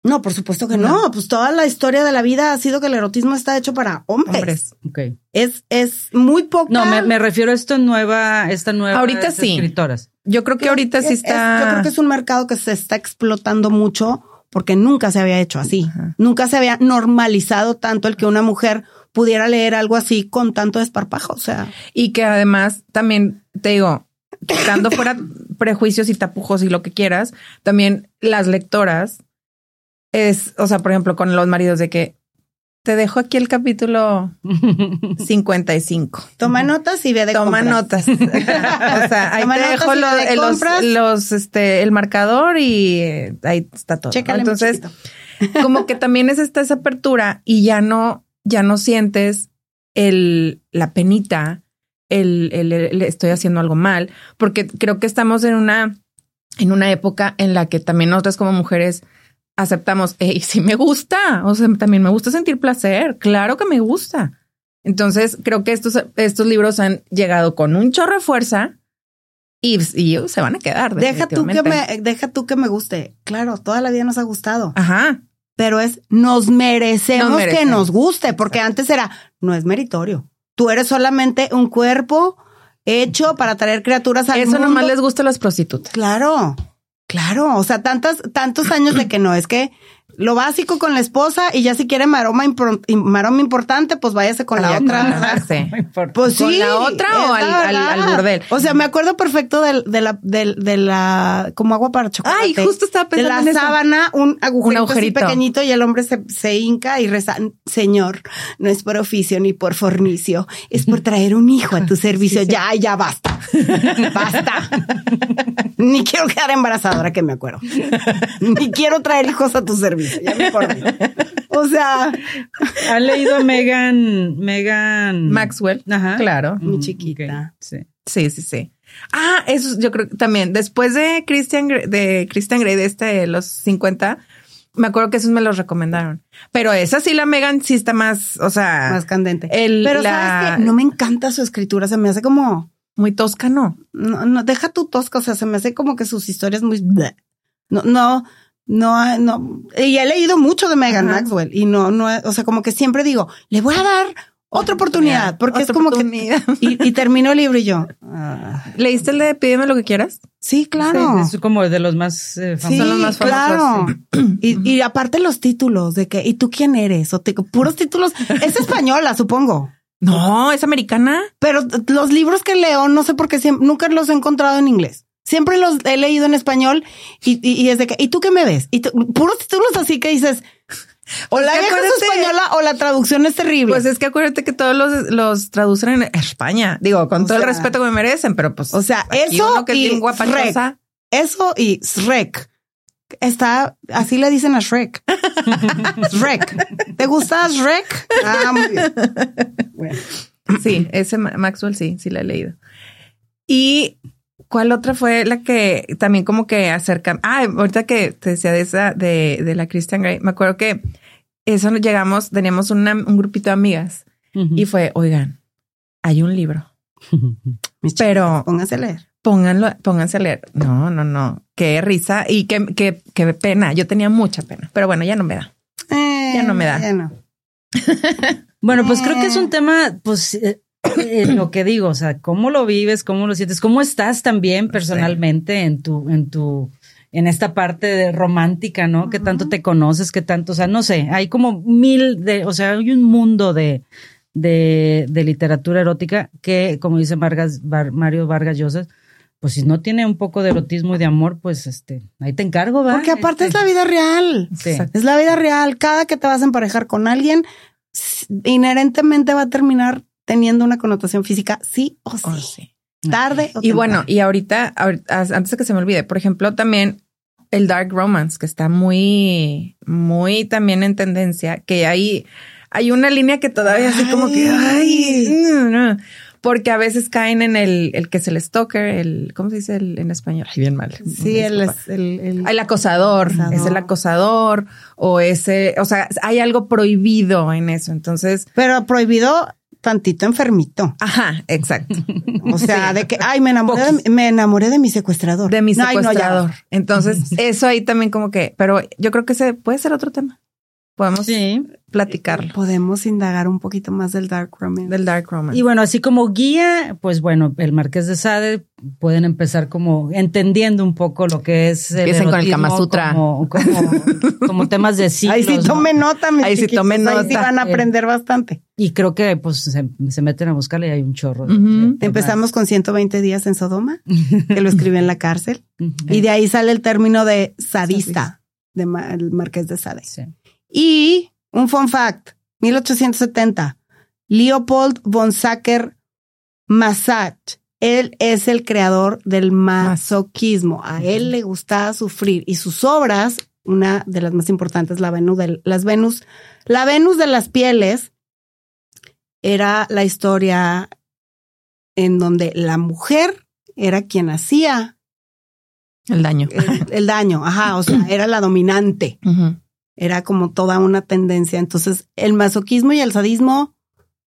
No, por supuesto que no. Pues toda la historia de la vida ha sido que el erotismo está hecho para hombres. hombres. Es, es muy poco. No, me, refiero a esta nueva, esta nueva ahorita sí. escritoras. Yo creo que ahorita sí está. yo creo que es un mercado que se está explotando mucho porque nunca se había hecho así. Nunca se había normalizado tanto el que una mujer pudiera leer algo así con tanto desparpajo. O sea. Y que además también te digo, quitando fuera prejuicios y tapujos y lo que quieras, también las lectoras es, o sea, por ejemplo, con los maridos de que te dejo aquí el capítulo 55. Toma notas y ve de Toma notas. o sea, ahí te dejo los, los, este, el marcador y eh, ahí está todo. Entonces, como que también es esta esa apertura y ya no, ya no sientes el, la penita, el, el, el, estoy haciendo algo mal, porque creo que estamos en una, en una época en la que también nosotras como mujeres aceptamos, y si me gusta, o sea, también me gusta sentir placer, claro que me gusta. Entonces, creo que estos, estos libros han llegado con un chorro de fuerza y, se van a quedar. Deja tú, que me, deja tú que me guste. Claro, toda la vida nos ha gustado. Ajá. Pero es, nos merecemos, que nos guste, porque antes era, no es meritorio. Tú eres solamente un cuerpo hecho para traer criaturas al Eso mundo. nomás les gusta a las prostitutas. Claro. Claro, o sea, tantas, tantos años de que no, es que lo básico con la esposa y ya si quiere maroma, maroma importante, pues váyase con la otra. Pues sí. ¿Con la otra o al, al, burdel? O sea, me acuerdo perfecto de, de la, de, de, la, como agua para chocolate. Ay, justo estaba pensando De la sábana, un agujerito, Así pequeñito y el hombre se, se hinca y reza, señor, no es por oficio ni por fornicio, es por traer un hijo a tu servicio. Ya, ya basta. basta. ni quiero quedar embarazada ahora que me acuerdo. ni quiero traer hijos a tu servicio. Ya me O sea, ha leído Megan, Megan Maxwell. Ajá. Claro. Mi chiquita. Sí. Sí, sí, sí. Ah, eso yo creo que también. Después de Christian, de Christian Grey, de este, los 50, me acuerdo que esos me los recomendaron. Pero esa sí, la Megan sí está más, o sea. Más candente. El, Pero sabes que no me encanta su escritura, se me hace como. Muy tosca, ¿no? No, no, deja tu tosca, o sea, se me hace como que sus historias muy. No, no, no, no, y he leído mucho de Megan Maxwell y no, no, o sea, como que siempre digo, le voy a dar otra oportunidad, porque es como que y, y, termino el libro y yo. Ah. ¿Leíste el de Pídeme lo que quieras? Sí, claro. es como de los más eh, famosos. Sí, los más claro. Y, y, aparte los títulos de que, ¿y tú quién eres? O te, puros títulos. Es española, supongo. No, es americana. Pero los libros que leo, no sé por qué siempre, nunca los he encontrado en inglés. Siempre los he leído en español y, y, es de que, ¿y tú qué me ves? Y puros títulos así que dices, o la vieja es española o la traducción es terrible. Pues es que acuérdate que todos los, los traducen en España. Digo, con todo el respeto que me merecen, pero pues. O sea, eso que y Shrek. Eso y Shrek. Está, así le dicen a Shrek. Shrek. ¿Te gusta Shrek? Ah, muy bien. Bueno. Sí, ese Maxwell sí, sí la he leído. Y ¿Cuál otra fue la que también como que acerca? Ah, ahorita que te decía de esa, de, de la Christian Grey, me acuerdo que eso llegamos, teníamos una, un grupito de amigas y fue, oigan, hay un libro. pero pónganse a leer. Pónganlo, pónganse a leer. No, no, no. Qué risa y qué, qué, qué pena. Yo tenía mucha pena, pero bueno, ya no me da. ya no me da. Ya no. bueno, pues creo que es un tema, pues, eh, eh, lo que digo, o sea, cómo lo vives, cómo lo sientes, cómo estás también personalmente en tu, en tu, en esta parte de romántica, ¿no? Que tanto te conoces, que tanto, o sea, no sé, hay como mil de, o sea, hay un mundo de, de, de literatura erótica que, como dice Vargas, Mario Vargas Llosa, pues si no tiene un poco de erotismo y de amor, pues este, ahí te encargo, ¿va? Porque aparte es la vida real. Sí. Es la vida real. Cada que te vas a emparejar con alguien, inherentemente va a terminar teniendo una connotación física, sí o sí. sí. Tarde o Y bueno, y ahorita, antes de que se me olvide, por ejemplo, también el dark romance, que está muy, muy también en tendencia, que hay, hay una línea que todavía así como que, ay, no, porque a veces caen en el, el que es el stalker, el, ¿cómo se dice en español? Ay, bien mal. Sí, el, el, el, el acosador, es el acosador o ese, o sea, hay algo prohibido en eso. Entonces, pero prohibido tantito enfermito. Ajá, exacto. O sea, de que, ay, me enamoré, de, me enamoré de mi secuestrador. De mi secuestrador. Entonces, eso ahí también como que, pero yo creo que ese puede ser otro tema. Podemos sí. platicarlo. Podemos indagar un poquito más del Dark Romance. Del Dark Romance. Y bueno, así como guía, pues bueno, el Marqués de Sade pueden empezar como entendiendo un poco lo que es el Empiecen con el Kama Sutra. Como, como, temas de ciclos. Ahí sí tomen nota, mis Ahí sí tomen nota. Ahí sí van a aprender bastante. Y creo que pues se, meten a buscarle y hay un chorro. Empezamos con 120 días en Sodoma, que lo escribí en la cárcel. Y de ahí sale el término de sadista, de el Marqués de Sade. Sí. Y un fun fact, 1870, Leopold von Sacker Massach. Él es el creador del masoquismo. A él le gustaba sufrir y sus obras, una de las más importantes, la Venus de las Venus, la Venus de las pieles, era la historia en donde la mujer era quien hacía el daño. El, daño, ajá, o sea, era la dominante. Era como toda una tendencia. Entonces, el masoquismo y el sadismo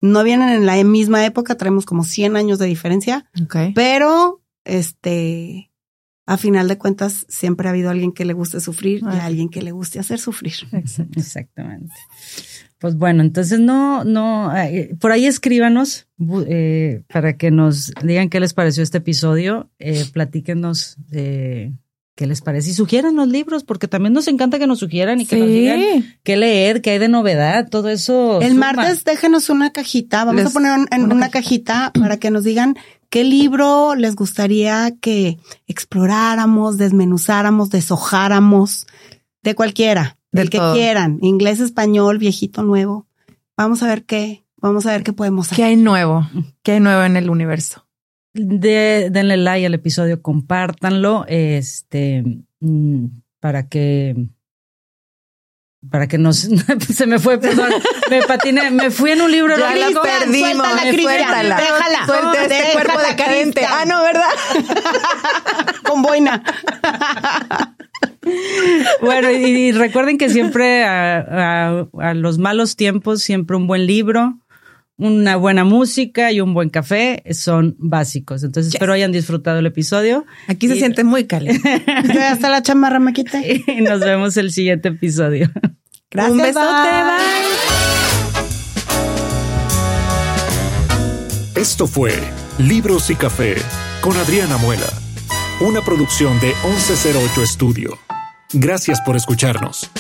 no vienen en la misma época, traemos como 100 años de diferencia. Pero, este, a final de cuentas, siempre ha habido alguien que le guste sufrir y alguien que le guste hacer sufrir. Exactamente. Pues bueno, entonces no, no, por ahí escríbanos eh, para que nos digan qué les pareció este episodio. Eh, platíquenos de qué les parece y sugieran los libros, porque también nos encanta que nos sugieran y que nos digan qué leer, qué hay de novedad, todo eso. El martes déjenos una cajita, vamos a poner en una, cajita para que nos digan qué libro les gustaría que exploráramos, desmenuzáramos, deshojáramos, de cualquiera, del, que quieran, inglés, español, viejito, nuevo. Vamos a ver qué, vamos a ver qué podemos hacer. ¿Qué hay nuevo? ¿Qué hay nuevo en el universo? De, denle like al episodio, compártanlo, este, mm, para que para que nos se me fue, perdón, me patiné, me fui en un libro ya la perdimos, suéltala, déjala, suelta este cuerpo decadente. Ah, no, ¿verdad? Con boina. bueno, y, recuerden que siempre a, a los malos tiempos, siempre un buen libro, una buena música y un buen café son básicos. Entonces espero hayan disfrutado el episodio. Aquí se siente muy caliente. Hasta la chamarra me quité. Y nos vemos el siguiente episodio. Gracias. Un besote. Esto fue Libros y Café con Adriana Muela, una producción de 1108 Estudio. Gracias por escucharnos.